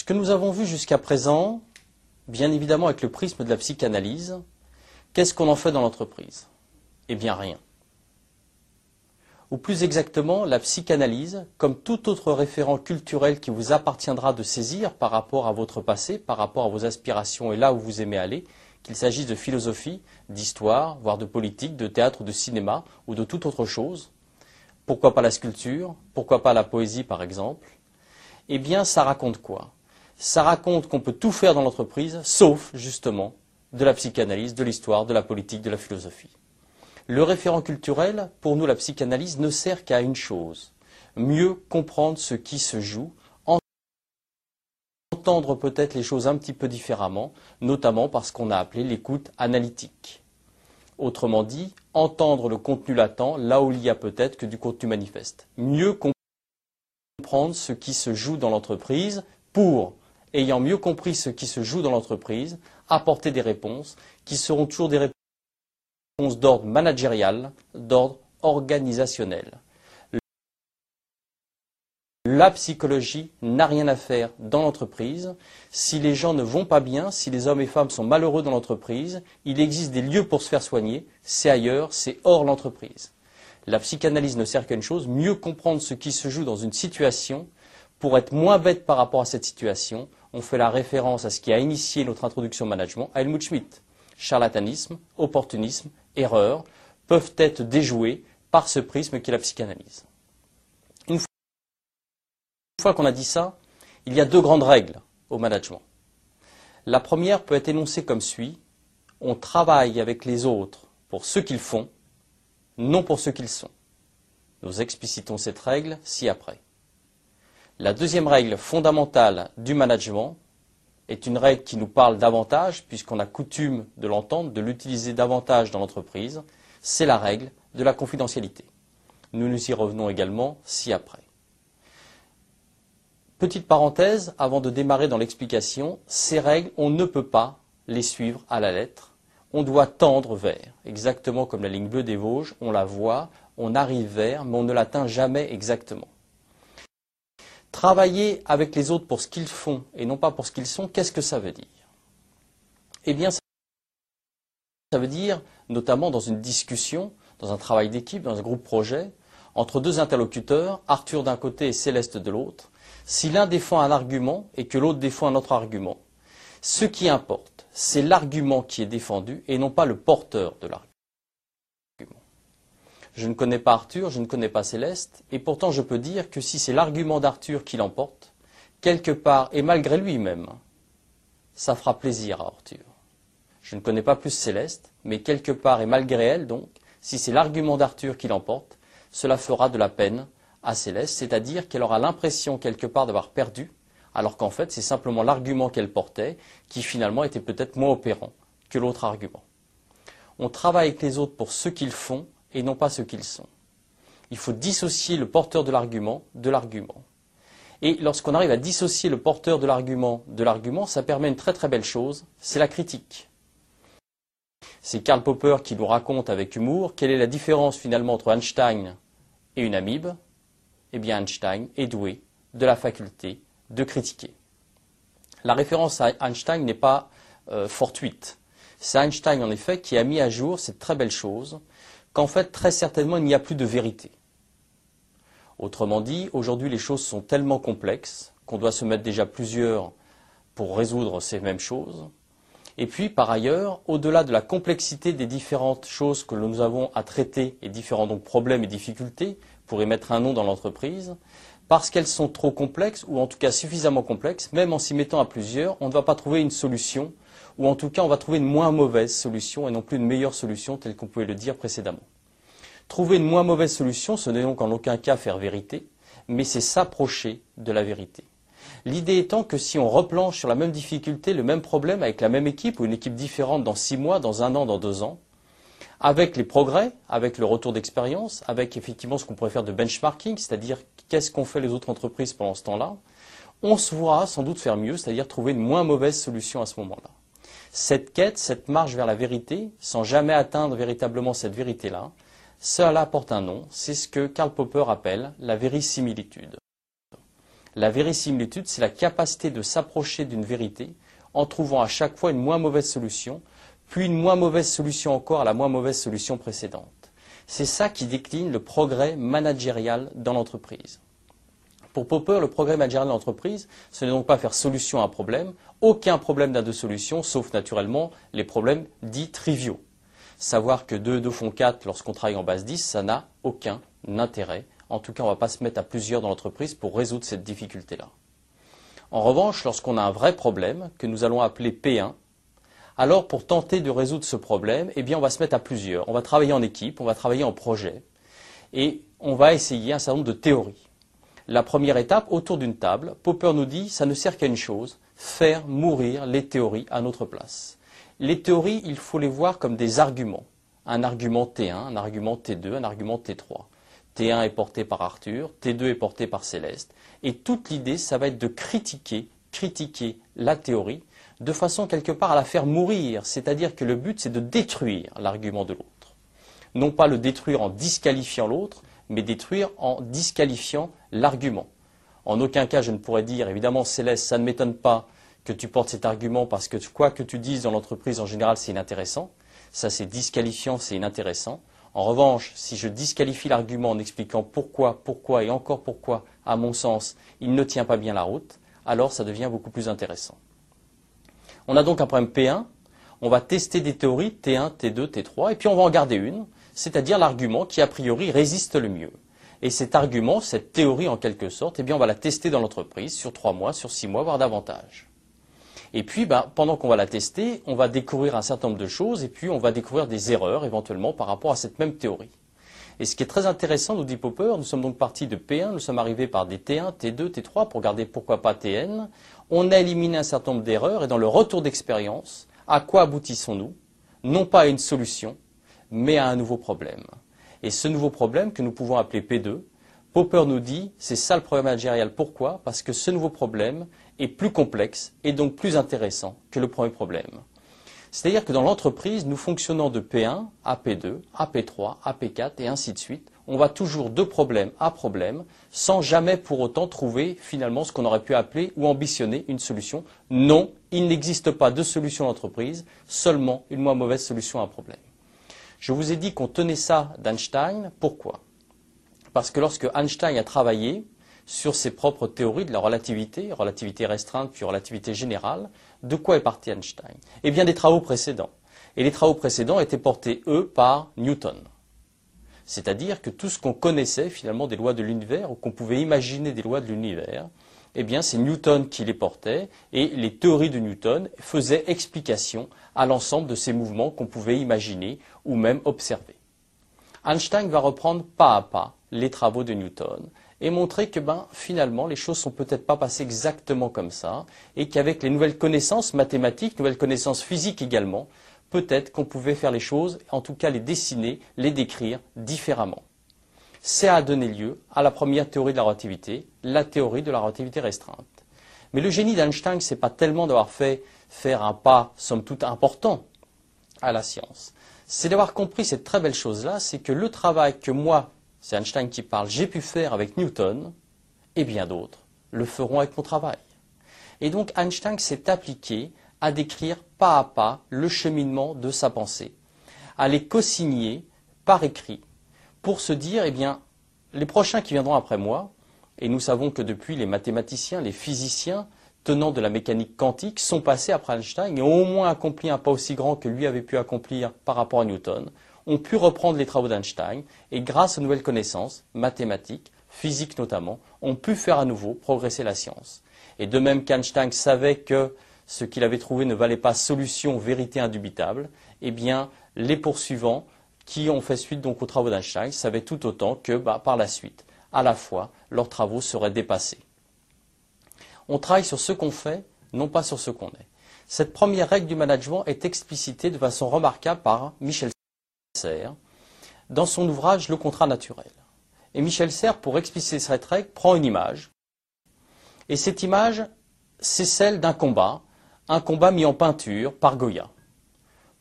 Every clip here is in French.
Ce que nous avons vu jusqu'à présent, bien évidemment avec le prisme de la psychanalyse, qu'est-ce qu'on en fait dans l'entreprise? Eh bien rien. Ou plus exactement, la psychanalyse, comme tout autre référent culturel qui vous appartiendra de saisir par rapport à votre passé, par rapport à vos aspirations et là où vous aimez aller, qu'il s'agisse de philosophie, d'histoire, voire de politique, de théâtre, de cinéma ou de toute autre chose, pourquoi pas la sculpture, pourquoi pas la poésie par exemple, eh bien ça raconte quoi? Ça raconte qu'on peut tout faire dans l'entreprise, sauf justement de la psychanalyse, de l'histoire, de la politique, de la philosophie. Le référent culturel, pour nous la psychanalyse, ne sert qu'à une chose, mieux comprendre ce qui se joue, entendre peut-être les choses un petit peu différemment, notamment parce qu'on a appelé l'écoute analytique. Autrement dit, entendre le contenu latent là où il y a peut-être que du contenu manifeste. Mieux comprendre ce qui se joue dans l'entreprise pour, ayant mieux compris ce qui se joue dans l'entreprise, apporter des réponses qui seront toujours des réponses d'ordre managérial, d'ordre organisationnel. La psychologie n'a rien à faire dans l'entreprise. Si les gens ne vont pas bien, si les hommes et femmes sont malheureux dans l'entreprise, il existe des lieux pour se faire soigner. C'est ailleurs, c'est hors l'entreprise. La psychanalyse ne sert qu'à une chose, mieux comprendre ce qui se joue dans une situation pour être moins bête par rapport à cette situation. On fait la référence à ce qui a initié notre introduction au management, à Helmut Schmidt. Charlatanisme, opportunisme, erreur peuvent être déjoués par ce prisme qu'est la psychanalyse. Une fois qu'on a dit ça, il y a deux grandes règles au management. La première peut être énoncée comme suit. On travaille avec les autres pour ce qu'ils font, non pour ce qu'ils sont. Nous explicitons cette règle ci-après. La deuxième règle fondamentale du management est une règle qui nous parle davantage, puisqu'on a coutume de l'entendre, de l'utiliser davantage dans l'entreprise, c'est la règle de la confidentialité. Nous nous y revenons également ci-après. Petite parenthèse, avant de démarrer dans l'explication, ces règles, on ne peut pas les suivre à la lettre. On doit tendre vers, exactement comme la ligne bleue des Vosges, on la voit, on arrive vers, mais on ne l'atteint jamais exactement. Travailler avec les autres pour ce qu'ils font et non pas pour ce qu'ils sont, qu'est-ce que ça veut dire? Eh bien, ça veut dire, notamment dans une discussion, dans un travail d'équipe, dans un groupe projet, entre deux interlocuteurs, Arthur d'un côté et Céleste de l'autre, si l'un défend un argument et que l'autre défend un autre argument, ce qui importe, c'est l'argument qui est défendu et non pas le porteur de l'argument. Je ne connais pas Arthur, je ne connais pas Céleste, et pourtant je peux dire que si c'est l'argument d'Arthur qui l'emporte, quelque part, et malgré lui-même, ça fera plaisir à Arthur. Je ne connais pas plus Céleste, mais quelque part et malgré elle, donc, si c'est l'argument d'Arthur qui l'emporte, cela fera de la peine à Céleste, c'est-à-dire qu'elle aura l'impression quelque part d'avoir perdu, alors qu'en fait c'est simplement l'argument qu'elle portait qui finalement était peut-être moins opérant que l'autre argument. On travaille avec les autres pour ce qu'ils font et non pas ce qu'ils sont. Il faut dissocier le porteur de l'argument de l'argument. Et lorsqu'on arrive à dissocier le porteur de l'argument de l'argument, ça permet une très très belle chose, c'est la critique. C'est Karl Popper qui nous raconte avec humour quelle est la différence finalement entre Einstein et une amibe, eh bien Einstein est doué de la faculté de critiquer. La référence à Einstein n'est pas euh, fortuite. C'est Einstein, en effet, qui a mis à jour cette très belle chose, qu'en fait, très certainement, il n'y a plus de vérité. Autrement dit, aujourd'hui, les choses sont tellement complexes qu'on doit se mettre déjà plusieurs pour résoudre ces mêmes choses. Et puis, par ailleurs, au-delà de la complexité des différentes choses que nous avons à traiter et différents problèmes et difficultés, pour y mettre un nom dans l'entreprise, parce qu'elles sont trop complexes, ou en tout cas suffisamment complexes, même en s'y mettant à plusieurs, on ne va pas trouver une solution, ou en tout cas on va trouver une moins mauvaise solution et non plus une meilleure solution telle qu'on pouvait le dire précédemment. Trouver une moins mauvaise solution, ce n'est donc en aucun cas faire vérité, mais c'est s'approcher de la vérité. L'idée étant que si on replanche sur la même difficulté, le même problème avec la même équipe ou une équipe différente dans six mois, dans un an, dans deux ans, avec les progrès, avec le retour d'expérience, avec effectivement ce qu'on pourrait faire de benchmarking, c'est-à-dire qu'est-ce qu'ont fait les autres entreprises pendant ce temps-là, on se voit sans doute faire mieux, c'est-à-dire trouver une moins mauvaise solution à ce moment-là. Cette quête, cette marche vers la vérité, sans jamais atteindre véritablement cette vérité-là, cela porte un nom, c'est ce que Karl Popper appelle la vérisimilitude. La vérisimilitude, c'est la capacité de s'approcher d'une vérité en trouvant à chaque fois une moins mauvaise solution, puis une moins mauvaise solution encore à la moins mauvaise solution précédente. C'est ça qui décline le progrès managérial dans l'entreprise. Pour Popper, le progrès managérial de l'entreprise, ce n'est donc pas faire solution à un problème. Aucun problème n'a de solution, sauf naturellement les problèmes dits triviaux. Savoir que 2 2 font 4 lorsqu'on travaille en base 10, ça n'a aucun intérêt. En tout cas, on ne va pas se mettre à plusieurs dans l'entreprise pour résoudre cette difficulté-là. En revanche, lorsqu'on a un vrai problème, que nous allons appeler P1, alors pour tenter de résoudre ce problème, eh bien, on va se mettre à plusieurs. On va travailler en équipe, on va travailler en projet, et on va essayer un certain nombre de théories la première étape autour d'une table. Popper nous dit ça ne sert qu'à une chose, faire mourir les théories à notre place. Les théories, il faut les voir comme des arguments. Un argument T1, un argument T2, un argument T3. T1 est porté par Arthur, T2 est porté par Céleste. Et toute l'idée, ça va être de critiquer, critiquer la théorie de façon quelque part à la faire mourir. C'est-à-dire que le but, c'est de détruire l'argument de l'autre. Non pas le détruire en disqualifiant l'autre, mais détruire en disqualifiant l'argument. En aucun cas, je ne pourrais dire, évidemment, Céleste, ça ne m'étonne pas que tu portes cet argument parce que quoi que tu dises dans l'entreprise, en général, c'est inintéressant. Ça, c'est disqualifiant, c'est inintéressant. En revanche, si je disqualifie l'argument en expliquant pourquoi, pourquoi et encore pourquoi, à mon sens, il ne tient pas bien la route, alors ça devient beaucoup plus intéressant. On a donc un problème P1. On va tester des théories T1, T2, T3, et puis on va en garder une c'est-à-dire l'argument qui a priori résiste le mieux. Et cet argument, cette théorie en quelque sorte, eh on va la tester dans l'entreprise sur trois mois, sur six mois, voire davantage. Et puis, ben, pendant qu'on va la tester, on va découvrir un certain nombre de choses et puis on va découvrir des erreurs éventuellement par rapport à cette même théorie. Et ce qui est très intéressant, nous dit Popper, nous sommes donc partis de P1, nous sommes arrivés par des T1, T2, T3 pour garder pourquoi pas TN. On a éliminé un certain nombre d'erreurs et dans le retour d'expérience, à quoi aboutissons-nous? Non pas à une solution, mais à un nouveau problème. Et ce nouveau problème, que nous pouvons appeler P2, Popper nous dit, c'est ça le problème managérial. Pourquoi? Parce que ce nouveau problème est plus complexe et donc plus intéressant que le premier problème. C'est-à-dire que dans l'entreprise, nous fonctionnons de P1 à P2, à P3, à P4 et ainsi de suite. On va toujours de problème à problème sans jamais pour autant trouver finalement ce qu'on aurait pu appeler ou ambitionner une solution. Non, il n'existe pas de solution d'entreprise, seulement une moins mauvaise solution à un problème. Je vous ai dit qu'on tenait ça d'Einstein. Pourquoi? Parce que lorsque Einstein a travaillé sur ses propres théories de la relativité, relativité restreinte puis relativité générale, de quoi est parti Einstein? Eh bien des travaux précédents. Et les travaux précédents étaient portés, eux, par Newton. C'est-à-dire que tout ce qu'on connaissait finalement des lois de l'univers, ou qu'on pouvait imaginer des lois de l'univers, eh bien c'est Newton qui les portait, et les théories de Newton faisaient explication à l'ensemble de ces mouvements qu'on pouvait imaginer ou même observer. Einstein va reprendre pas à pas les travaux de Newton et montrer que ben, finalement les choses sont peut-être pas passées exactement comme ça et qu'avec les nouvelles connaissances mathématiques, nouvelles connaissances physiques également, peut-être qu'on pouvait faire les choses, en tout cas les dessiner, les décrire différemment. Ça a donné lieu à la première théorie de la relativité, la théorie de la relativité restreinte. Mais le génie d'Einstein, c'est pas tellement d'avoir fait faire un pas, somme toute, important à la science. C'est d'avoir compris cette très belle chose-là, c'est que le travail que moi, c'est Einstein qui parle, j'ai pu faire avec Newton, et bien d'autres, le feront avec mon travail. Et donc Einstein s'est appliqué à décrire pas à pas le cheminement de sa pensée, à les co-signer par écrit, pour se dire, eh bien, les prochains qui viendront après moi, et nous savons que depuis les mathématiciens, les physiciens, tenants de la mécanique quantique sont passés après Einstein et ont au moins accompli un pas aussi grand que lui avait pu accomplir par rapport à Newton, ont pu reprendre les travaux d'Einstein et grâce aux nouvelles connaissances, mathématiques, physiques notamment, ont pu faire à nouveau progresser la science. Et de même qu'Einstein savait que ce qu'il avait trouvé ne valait pas solution, vérité indubitable, eh les poursuivants qui ont fait suite donc aux travaux d'Einstein savaient tout autant que, bah, par la suite, à la fois, leurs travaux seraient dépassés. On travaille sur ce qu'on fait, non pas sur ce qu'on est. Cette première règle du management est explicitée de façon remarquable par Michel Serres dans son ouvrage Le contrat naturel. Et Michel Serres, pour expliciter cette règle, prend une image. Et cette image, c'est celle d'un combat, un combat mis en peinture par Goya.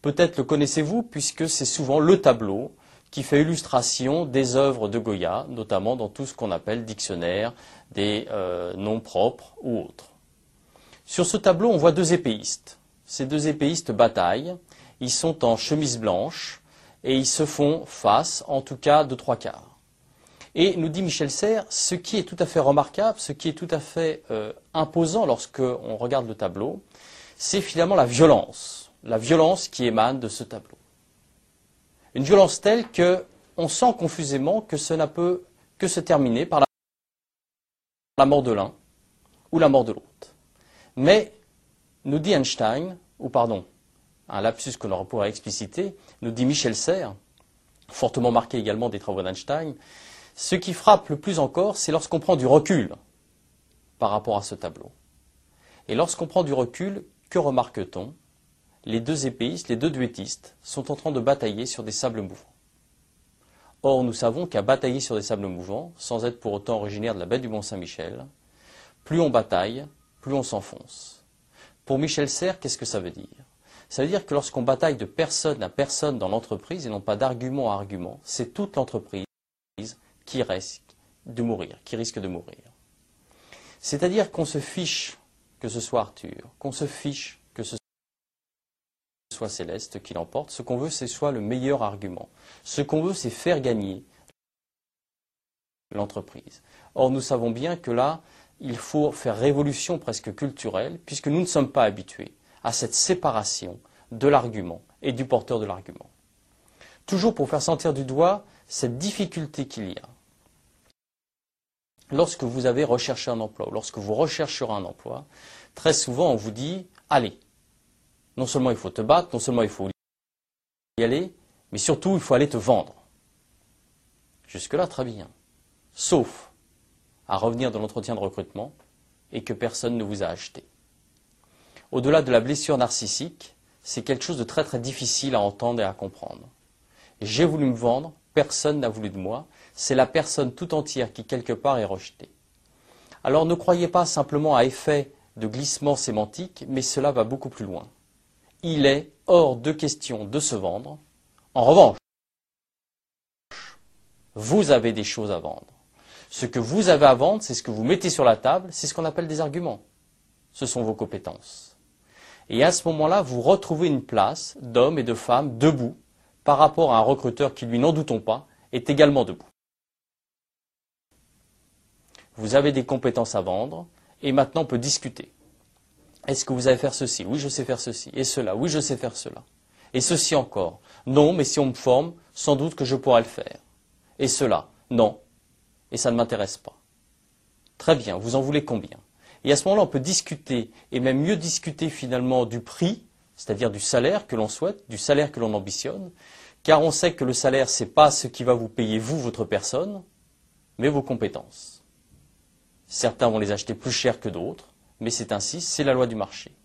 Peut-être le connaissez-vous puisque c'est souvent le tableau qui fait illustration des œuvres de Goya, notamment dans tout ce qu'on appelle dictionnaire des euh, noms propres ou autres. Sur ce tableau, on voit deux épéistes. Ces deux épéistes bataillent. Ils sont en chemise blanche et ils se font face, en tout cas de trois quarts. Et nous dit Michel Serres, ce qui est tout à fait remarquable, ce qui est tout à fait euh, imposant lorsque on regarde le tableau, c'est finalement la violence, la violence qui émane de ce tableau. Une violence telle que on sent confusément que cela peut que se terminer par la mort de l'un ou la mort de l'autre. Mais, nous dit Einstein, ou pardon, un lapsus qu'on aurait pourrait expliciter, nous dit Michel Serres, fortement marqué également des travaux d'Einstein, ce qui frappe le plus encore, c'est lorsqu'on prend du recul par rapport à ce tableau. Et lorsqu'on prend du recul, que remarque-t-on? Les deux épéistes, les deux duettistes, sont en train de batailler sur des sables mouvants. Or, nous savons qu'à batailler sur des sables mouvants, sans être pour autant originaire de la baie du Mont-Saint-Michel, plus on bataille, plus on s'enfonce. Pour Michel Serres, qu'est-ce que ça veut dire? Ça veut dire que lorsqu'on bataille de personne à personne dans l'entreprise et non pas d'argument à argument, c'est toute l'entreprise qui risque de mourir, qui risque de mourir. C'est-à-dire qu'on se fiche que ce soit Arthur, qu'on se fiche soit Céleste qui l'emporte. Ce qu'on veut, c'est soit le meilleur argument. Ce qu'on veut, c'est faire gagner l'entreprise. Or, nous savons bien que là, il faut faire révolution presque culturelle, puisque nous ne sommes pas habitués à cette séparation de l'argument et du porteur de l'argument. Toujours pour faire sentir du doigt cette difficulté qu'il y a. Lorsque vous avez recherché un emploi, ou lorsque vous rechercherez un emploi, très souvent on vous dit, allez, non seulement il faut te battre, non seulement il faut y aller, mais surtout il faut aller te vendre. Jusque-là, très bien. Sauf à revenir dans l'entretien de recrutement et que personne ne vous a acheté. Au-delà de la blessure narcissique, c'est quelque chose de très très difficile à entendre et à comprendre. J'ai voulu me vendre, personne n'a voulu de moi, c'est la personne tout entière qui quelque part est rejetée. Alors ne croyez pas simplement à effet de glissement sémantique, mais cela va beaucoup plus loin il est hors de question de se vendre. En revanche, vous avez des choses à vendre. Ce que vous avez à vendre, c'est ce que vous mettez sur la table, c'est ce qu'on appelle des arguments. Ce sont vos compétences. Et à ce moment-là, vous retrouvez une place d'hommes et de femmes debout par rapport à un recruteur qui, lui, n'en doutons pas, est également debout. Vous avez des compétences à vendre et maintenant on peut discuter. Est-ce que vous savez faire ceci? Oui, je sais faire ceci. Et cela? Oui, je sais faire cela. Et ceci encore Non, mais si on me forme, sans doute que je pourrais le faire. Et cela? Non. Et ça ne m'intéresse pas. Très bien, vous en voulez combien? Et à ce moment-là, on peut discuter, et même mieux discuter finalement du prix, c'est-à-dire du salaire que l'on souhaite, du salaire que l'on ambitionne, car on sait que le salaire, ce n'est pas ce qui va vous payer vous, votre personne, mais vos compétences. Certains vont les acheter plus cher que d'autres, mais c'est ainsi, c'est la loi du marché.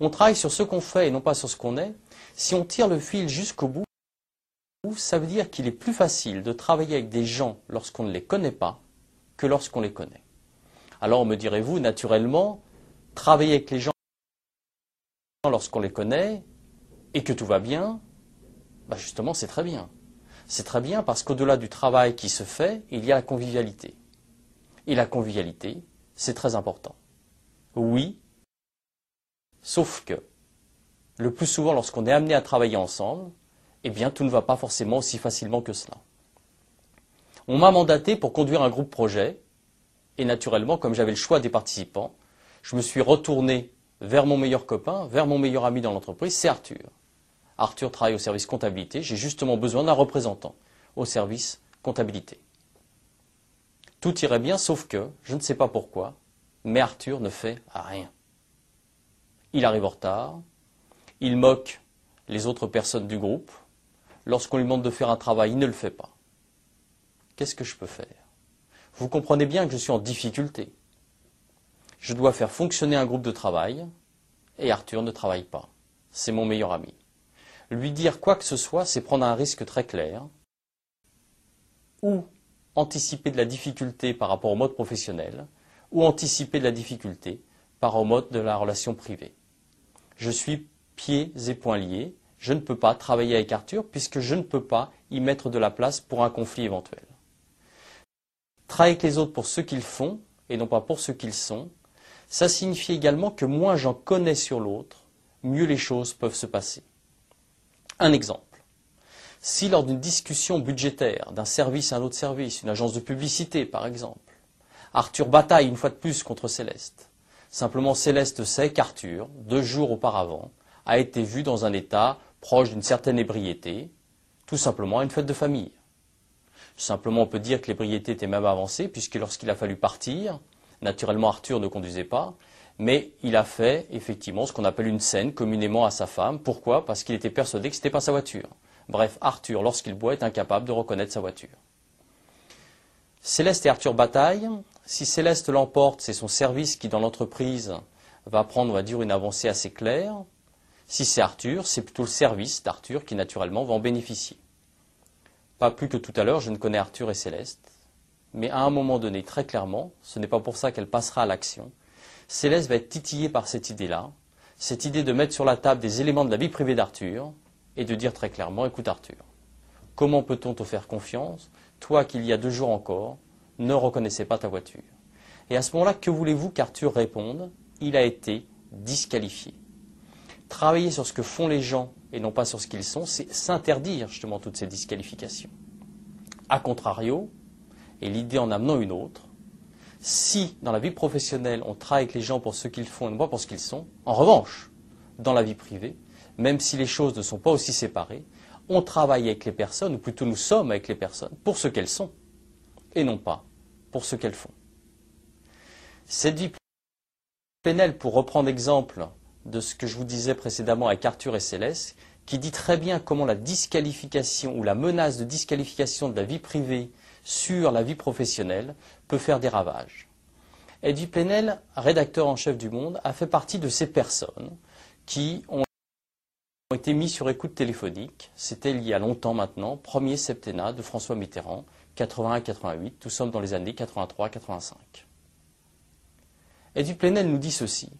On travaille sur ce qu'on fait et non pas sur ce qu'on est. Si on tire le fil jusqu'au bout, ça veut dire qu'il est plus facile de travailler avec des gens lorsqu'on ne les connaît pas que lorsqu'on les connaît. Alors me direz-vous, naturellement, travailler avec les gens lorsqu'on les connaît et que tout va bien, bah justement c'est très bien. C'est très bien parce qu'au-delà du travail qui se fait, il y a la convivialité. Et la convivialité, c'est très important. Oui, sauf que le plus souvent lorsqu'on est amené à travailler ensemble, eh bien tout ne va pas forcément aussi facilement que cela. On m'a mandaté pour conduire un groupe projet, et naturellement, comme j'avais le choix des participants, je me suis retourné vers mon meilleur copain, vers mon meilleur ami dans l'entreprise, c'est Arthur. Arthur travaille au service comptabilité, j'ai justement besoin d'un représentant au service comptabilité. Tout irait bien, sauf que, je ne sais pas pourquoi, mais Arthur ne fait rien. Il arrive en retard, il moque les autres personnes du groupe, lorsqu'on lui demande de faire un travail, il ne le fait pas. Qu'est-ce que je peux faire? Vous comprenez bien que je suis en difficulté. Je dois faire fonctionner un groupe de travail, et Arthur ne travaille pas. C'est mon meilleur ami. Lui dire quoi que ce soit, c'est prendre un risque très clair, ou anticiper de la difficulté par rapport au mode professionnel, ou anticiper la difficulté par au mode de la relation privée. Je suis pieds et poings liés, je ne peux pas travailler avec Arthur puisque je ne peux pas y mettre de la place pour un conflit éventuel. Travailler avec les autres pour ce qu'ils font et non pas pour ce qu'ils sont, ça signifie également que moins j'en connais sur l'autre, mieux les choses peuvent se passer. Un exemple. Si lors d'une discussion budgétaire d'un service à un autre service, une agence de publicité par exemple, Arthur bataille une fois de plus contre Céleste, simplement Céleste sait qu'Arthur, deux jours auparavant, a été vu dans un état proche d'une certaine ébriété, tout simplement à une fête de famille. Simplement, on peut dire que l'ébriété était même avancée, puisque lorsqu'il a fallu partir, naturellement Arthur ne conduisait pas, mais il a fait effectivement ce qu'on appelle une scène communément à sa femme. Pourquoi? Parce qu'il était persuadé que ce n'était pas sa voiture. Bref, Arthur, lorsqu'il boit, est incapable de reconnaître sa voiture. Céleste et Arthur bataillent. Si Céleste l'emporte, c'est son service qui, dans l'entreprise, va prendre, on va dire, une avancée assez claire. Si c'est Arthur, c'est plutôt le service d'Arthur qui, naturellement, va en bénéficier. Pas plus que tout à l'heure, je ne connais Arthur et Céleste, mais à un moment donné, très clairement, ce n'est pas pour ça qu'elle passera à l'action. Céleste va être titillée par cette idée-là, cette idée de mettre sur la table des éléments de la vie privée d'Arthur et de dire très clairement, écoute Arthur, comment peut-on te faire confiance, toi qui il y a deux jours encore ne reconnaissais pas ta voiture Et à ce moment-là, que voulez-vous qu'Arthur réponde? Il a été disqualifié. Travailler sur ce que font les gens et non pas sur ce qu'ils sont, c'est s'interdire justement toutes ces disqualifications. A contrario, et l'idée en amenant une autre, si dans la vie professionnelle on travaille avec les gens pour ce qu'ils font et non pas pour ce qu'ils sont, en revanche, dans la vie privée, même si les choses ne sont pas aussi séparées, on travaille avec les personnes, ou plutôt nous sommes avec les personnes, pour ce qu'elles sont, et non pas pour ce qu'elles font. Cette vie pénale, pour reprendre exemple de ce que je vous disais précédemment avec Arthur et Céleste, qui dit très bien comment la disqualification ou la menace de disqualification de la vie privée sur la vie professionnelle peut faire des ravages. Eddie Plenel, rédacteur en chef du Monde, a fait partie de ces personnes qui ont été mis sur écoute téléphonique. C'était il y a longtemps maintenant, premier septennat de François Mitterrand, 81-88. Nous sommes dans les années 83-85. Eddie Plenel nous dit ceci.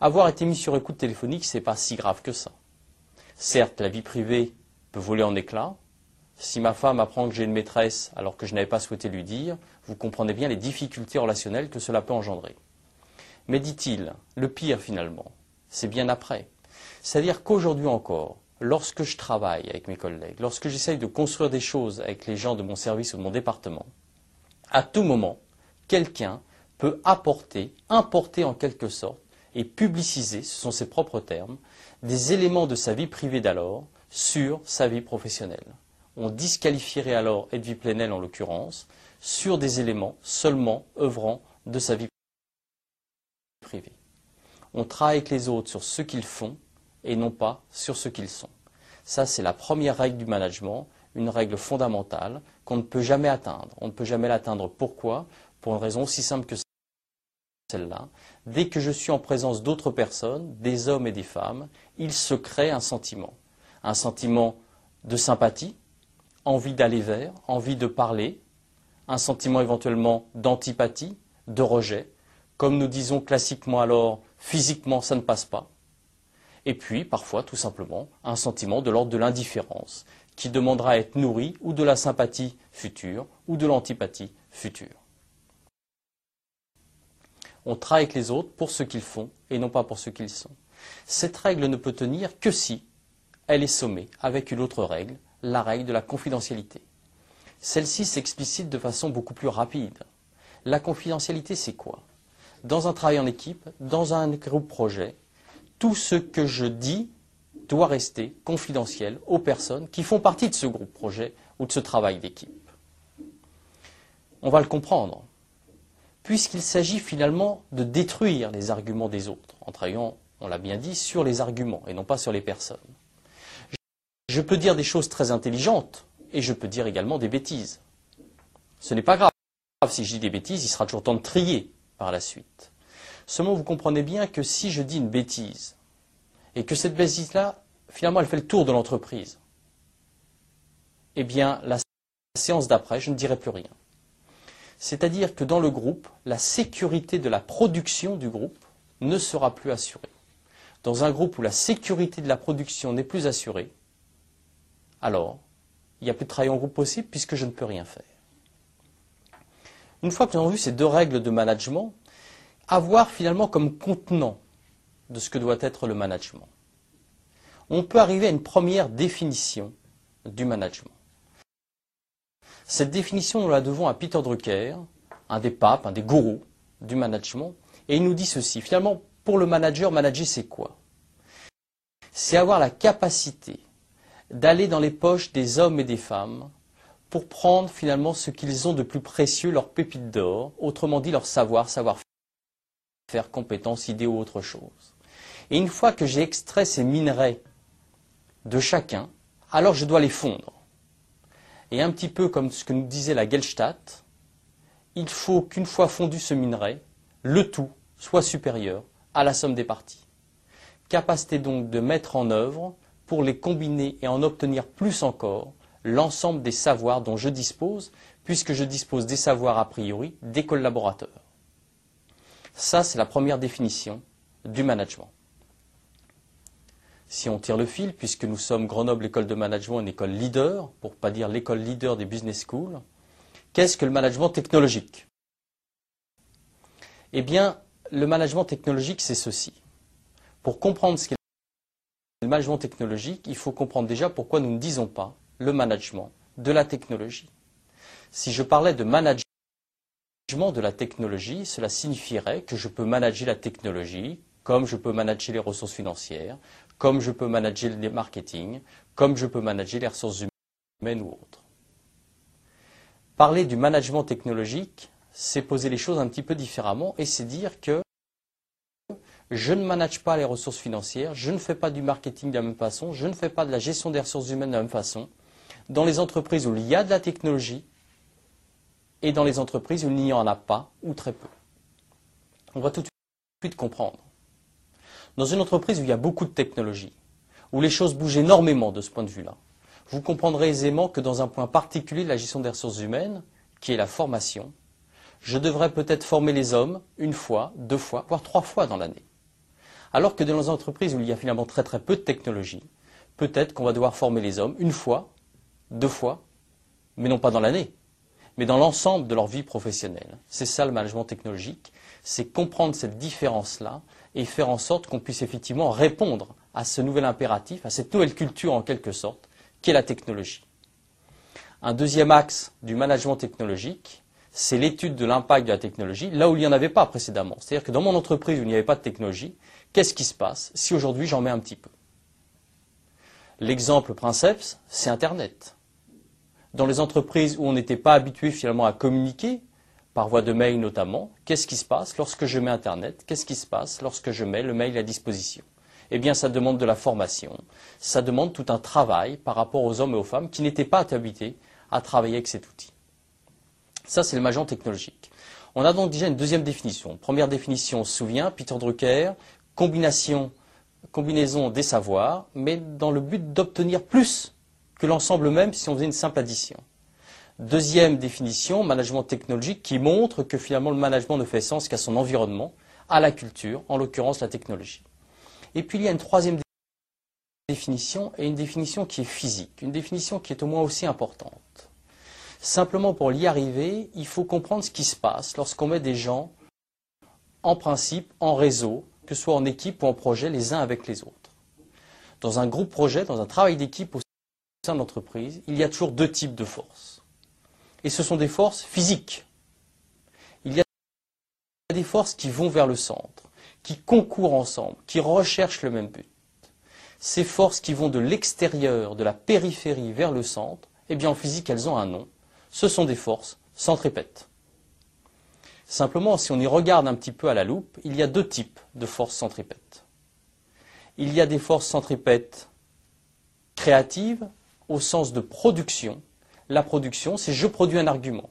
Avoir été mis sur écoute téléphonique, c'est pas si grave que ça. Certes, la vie privée peut voler en éclats. Si ma femme apprend que j'ai une maîtresse alors que je n'avais pas souhaité lui dire, vous comprenez bien les difficultés relationnelles que cela peut engendrer. Mais dit-il, le pire finalement, c'est bien après. C'est-à-dire qu'aujourd'hui encore, lorsque je travaille avec mes collègues, lorsque j'essaye de construire des choses avec les gens de mon service ou de mon département, à tout moment, quelqu'un peut apporter, importer en quelque sorte, et publiciser, ce sont ses propres termes, des éléments de sa vie privée d'alors sur sa vie professionnelle. On disqualifierait alors Edwy Plenel en l'occurrence sur des éléments seulement œuvrant de sa vie privée. On travaille avec les autres sur ce qu'ils font et non pas sur ce qu'ils sont. Ça, c'est la première règle du management, une règle fondamentale qu'on ne peut jamais atteindre. On ne peut jamais l'atteindre. Pourquoi? Pour une raison aussi simple que celle-là, dès que je suis en présence d'autres personnes, des hommes et des femmes, il se crée un sentiment. Un sentiment de sympathie, envie d'aller vers, envie de parler, un sentiment éventuellement d'antipathie, de rejet, comme nous disons classiquement alors, physiquement ça ne passe pas, et puis parfois tout simplement un sentiment de l'ordre de l'indifférence, qui demandera à être nourri ou de la sympathie future ou de l'antipathie future. On travaille avec les autres pour ce qu'ils font et non pas pour ce qu'ils sont. Cette règle ne peut tenir que si elle est sommée avec une autre règle, la règle de la confidentialité. Celle-ci s'explicite de façon beaucoup plus rapide. La confidentialité, c'est quoi? Dans un travail en équipe, dans un groupe projet, tout ce que je dis doit rester confidentiel aux personnes qui font partie de ce groupe projet ou de ce travail d'équipe. On va le comprendre puisqu'il s'agit finalement de détruire les arguments des autres, en travaillant, on l'a bien dit, sur les arguments et non pas sur les personnes. Je peux dire des choses très intelligentes et je peux dire également des bêtises. Ce n'est pas grave. Si je dis des bêtises, il sera toujours temps de trier par la suite. Seulement, vous comprenez bien que si je dis une bêtise, et que cette bêtise-là, finalement, elle fait le tour de l'entreprise, eh bien, la séance d'après, je ne dirai plus rien. C'est-à-dire que dans le groupe, la sécurité de la production du groupe ne sera plus assurée. Dans un groupe où la sécurité de la production n'est plus assurée, alors il n'y a plus de travail en groupe possible puisque je ne peux rien faire. Une fois que nous avons vu ces deux règles de management, avoir finalement comme contenant de ce que doit être le management. On peut arriver à une première définition du management. Cette définition, nous la devons à Peter Drucker, un des papes, un des gourous du management, et il nous dit ceci. Finalement, pour le manager, manager, c'est quoi? C'est avoir la capacité d'aller dans les poches des hommes et des femmes pour prendre finalement ce qu'ils ont de plus précieux, leur pépite d'or, autrement dit leur savoir, savoir-faire, compétences, idées ou autre chose. Et une fois que j'ai extrait ces minerais de chacun, alors je dois les fondre. Et un petit peu comme ce que nous disait la Gelstadt, il faut qu'une fois fondu ce minerai, le tout soit supérieur à la somme des parties. Capacité donc de mettre en œuvre pour les combiner et en obtenir plus encore l'ensemble des savoirs dont je dispose, puisque je dispose des savoirs a priori des collaborateurs. Ça, c'est la première définition du management. Si on tire le fil, puisque nous sommes Grenoble École de Management, une école leader, pour ne pas dire l'école leader des business schools, qu'est-ce que le management technologique? Eh bien, le management technologique, c'est ceci. Pour comprendre ce qu'est le management technologique, il faut comprendre déjà pourquoi nous ne disons pas le management de la technologie. Si je parlais de management de la technologie, cela signifierait que je peux manager la technologie comme je peux manager les ressources financières, comme je peux manager le marketing, comme je peux manager les ressources humaines ou autres. Parler du management technologique, c'est poser les choses un petit peu différemment et c'est dire que je ne manage pas les ressources financières, je ne fais pas du marketing de la même façon, je ne fais pas de la gestion des ressources humaines de la même façon, dans les entreprises où il y a de la technologie et dans les entreprises où il n'y en a pas ou très peu. On va tout de suite comprendre. Dans une entreprise où il y a beaucoup de technologie, où les choses bougent énormément de ce point de vue-là, vous comprendrez aisément que dans un point particulier de la gestion des ressources humaines, qui est la formation, je devrais peut-être former les hommes une fois, deux fois, voire trois fois dans l'année. Alors que dans les entreprises où il y a finalement très très peu de technologie, peut-être qu'on va devoir former les hommes une fois, deux fois, mais non pas dans l'année, mais dans l'ensemble de leur vie professionnelle. C'est ça le management technologique, c'est comprendre cette différence-là et faire en sorte qu'on puisse effectivement répondre à ce nouvel impératif, à cette nouvelle culture en quelque sorte, qu'est la technologie. Un deuxième axe du management technologique, c'est l'étude de l'impact de la technologie, là où il n'y en avait pas précédemment. C'est-à-dire que dans mon entreprise où il n'y avait pas de technologie, qu'est-ce qui se passe si aujourd'hui j'en mets un petit peu? L'exemple princeps, c'est Internet dans les entreprises où on n'était pas habitué finalement à communiquer, par voie de mail notamment, qu'est-ce qui se passe lorsque je mets Internet? Qu'est-ce qui se passe lorsque je mets le mail à disposition? Eh bien, ça demande de la formation, ça demande tout un travail par rapport aux hommes et aux femmes qui n'étaient pas habités à travailler avec cet outil. Ça, c'est le magent technologique. On a donc déjà une deuxième définition. Première définition, on se souvient, Peter Drucker, combinaison des savoirs, mais dans le but d'obtenir plus que l'ensemble même si on faisait une simple addition. Deuxième définition, management technologique, qui montre que finalement le management ne fait sens qu'à son environnement, à la culture, en l'occurrence la technologie. Et puis il y a une troisième définition, et une définition qui est physique, une définition qui est au moins aussi importante. Simplement pour y arriver, il faut comprendre ce qui se passe lorsqu'on met des gens en principe en réseau, que ce soit en équipe ou en projet, les uns avec les autres. Dans un groupe projet, dans un travail d'équipe sein de l'entreprise, il y a toujours deux types de forces. Et ce sont des forces physiques. Il y a des forces qui vont vers le centre, qui concourent ensemble, qui recherchent le même but. Ces forces qui vont de l'extérieur, de la périphérie vers le centre, eh bien en physique elles ont un nom. Ce sont des forces centripètes. Simplement, si on y regarde un petit peu à la loupe, il y a deux types de forces centripètes. Il y a des forces centripètes créatives au sens de production. La production, c'est je produis un argument.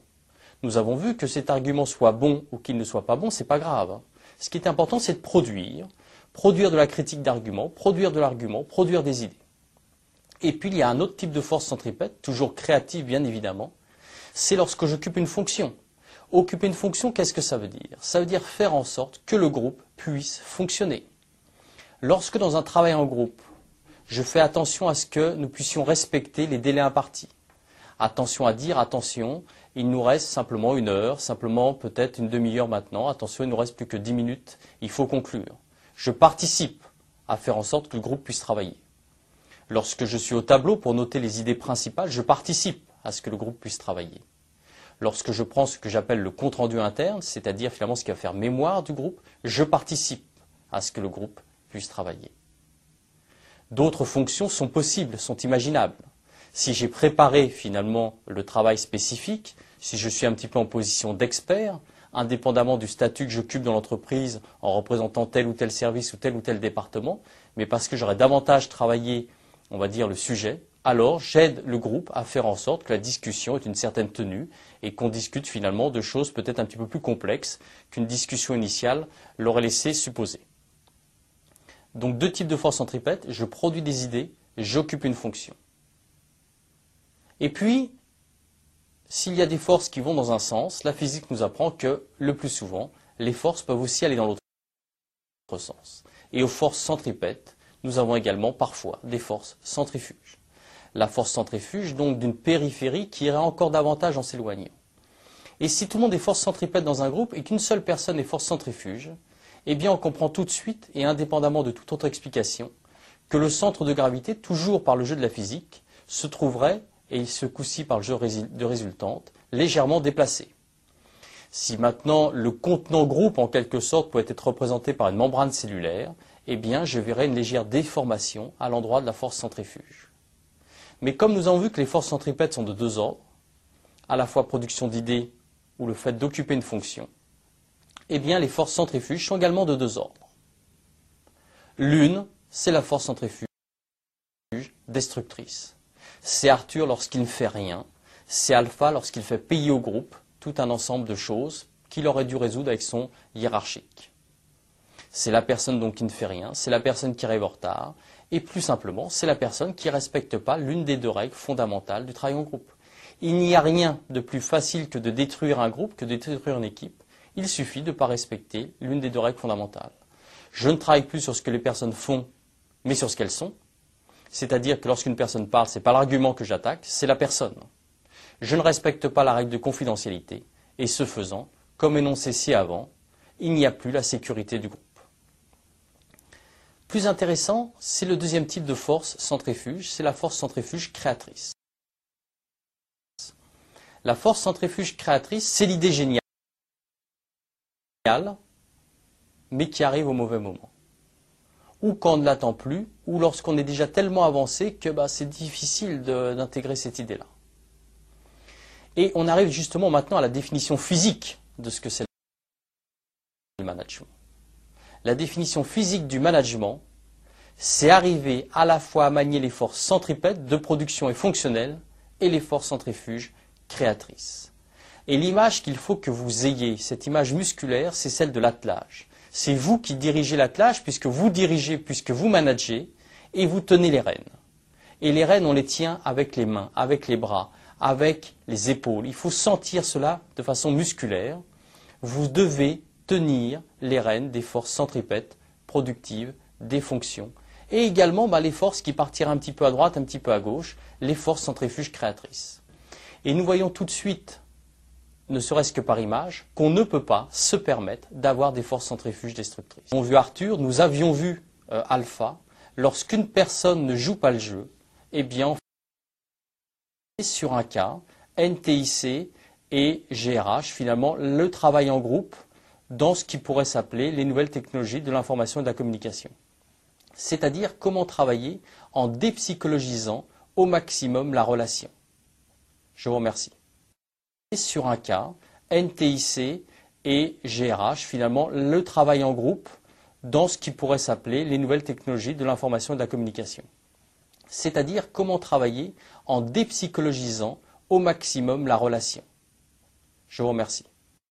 Nous avons vu que cet argument soit bon ou qu'il ne soit pas bon, c'est pas grave. Hein. Ce qui est important, c'est de produire, produire de la critique d'argument, produire de l'argument, produire des idées. Et puis il y a un autre type de force centripète, toujours créative bien évidemment, c'est lorsque j'occupe une fonction. Occuper une fonction, qu'est-ce que ça veut dire? Ça veut dire faire en sorte que le groupe puisse fonctionner. Lorsque dans un travail en groupe, je fais attention à ce que nous puissions respecter les délais impartis. Attention à dire, attention, il nous reste simplement une heure, simplement peut-être une demi-heure maintenant. Attention, il nous reste plus que dix minutes, il faut conclure. Je participe à faire en sorte que le groupe puisse travailler. Lorsque je suis au tableau pour noter les idées principales, je participe à ce que le groupe puisse travailler. Lorsque je prends ce que j'appelle le compte-rendu interne, c'est-à-dire finalement ce qui va faire mémoire du groupe, je participe à ce que le groupe puisse travailler. D'autres fonctions sont possibles, sont imaginables. Si j'ai préparé finalement le travail spécifique, si je suis un petit peu en position d'expert, indépendamment du statut que j'occupe dans l'entreprise en représentant tel ou tel service ou tel ou tel département, mais parce que j'aurais davantage travaillé, on va dire, le sujet, alors j'aide le groupe à faire en sorte que la discussion ait une certaine tenue et qu'on discute finalement de choses peut-être un petit peu plus complexes qu'une discussion initiale l'aurait laissé supposer. Donc deux types de forces centripètes, je produis des idées, j'occupe une fonction. Et puis, s'il y a des forces qui vont dans un sens, la physique nous apprend que le plus souvent, les forces peuvent aussi aller dans l'autre sens. Et aux forces centripètes, nous avons également parfois des forces centrifuges. La force centrifuge, donc d'une périphérie qui irait encore davantage en s'éloignant. Et si tout le monde est force centripète dans un groupe et qu'une seule personne est force centrifuge, eh bien on comprend tout de suite, et indépendamment de toute autre explication, que le centre de gravité, toujours par le jeu de la physique, se trouverait, et ce coup-ci par le jeu de résultante, légèrement déplacé. Si maintenant le contenant groupe, en quelque sorte, peut être représenté par une membrane cellulaire, eh je verrai une légère déformation à l'endroit de la force centrifuge. Mais comme nous avons vu que les forces centripètes sont de deux ordres, à la fois production d'idées ou le fait d'occuper une fonction, eh les forces centrifuges sont également de deux ordres. L'une, c'est la force centrifuge destructrice. C'est Arthur lorsqu'il ne fait rien. C'est Alpha lorsqu'il fait payer au groupe tout un ensemble de choses qu'il aurait dû résoudre avec son hiérarchique. C'est la personne donc qui ne fait rien, c'est la personne qui arrive en retard, et plus simplement, c'est la personne qui ne respecte pas l'une des deux règles fondamentales du travail en groupe. Il n'y a rien de plus facile que de détruire un groupe, que de détruire une équipe, il suffit de ne pas respecter l'une des deux règles fondamentales. Je ne travaille plus sur ce que les personnes font, mais sur ce qu'elles sont. C'est-à-dire que lorsqu'une personne parle, ce n'est pas l'argument que j'attaque, c'est la personne. Je ne respecte pas la règle de confidentialité, et ce faisant, comme énoncé ci avant, il n'y a plus la sécurité du groupe. Plus intéressant, c'est le deuxième type de force centrifuge, c'est la force centrifuge créatrice. La force centrifuge créatrice, c'est l'idée géniale mais qui arrive au mauvais moment. Ou quand on ne l'attend plus, ou lorsqu'on est déjà tellement avancé que bah, c'est difficile d'intégrer cette idée-là. Et on arrive justement maintenant à la définition physique de ce que c'est le management. La définition physique du management, c'est arriver à la fois à manier les forces centripètes de production et fonctionnelles et les forces centrifuges créatrices. Et l'image qu'il faut que vous ayez, cette image musculaire, c'est celle de l'attelage. C'est vous qui dirigez l'attelage, puisque vous dirigez, puisque vous managez, et vous tenez les rênes. Et les rênes, on les tient avec les mains, avec les bras, avec les épaules. Il faut sentir cela de façon musculaire. Vous devez tenir les rênes des forces centripètes productives, des fonctions. Et également bah, les forces qui partiraient un petit peu à droite, un petit peu à gauche, les forces centrifuges créatrices. Et nous voyons tout de suite ne serait-ce que par image, qu'on ne peut pas se permettre d'avoir des forces centrifuges destructrices. On vu Arthur, nous avions vu euh, Alpha. Lorsqu'une personne ne joue pas le jeu, eh bien, sur un cas, NTIC et GRH, finalement, le travail en groupe dans ce qui pourrait s'appeler les nouvelles technologies de l'information et de la communication. C'est-à-dire comment travailler en dépsychologisant au maximum la relation. Je vous remercie sur un cas, NTIC et GRH, finalement, le travail en groupe dans ce qui pourrait s'appeler les nouvelles technologies de l'information et de la communication. C'est-à-dire comment travailler en dépsychologisant au maximum la relation. Je vous remercie.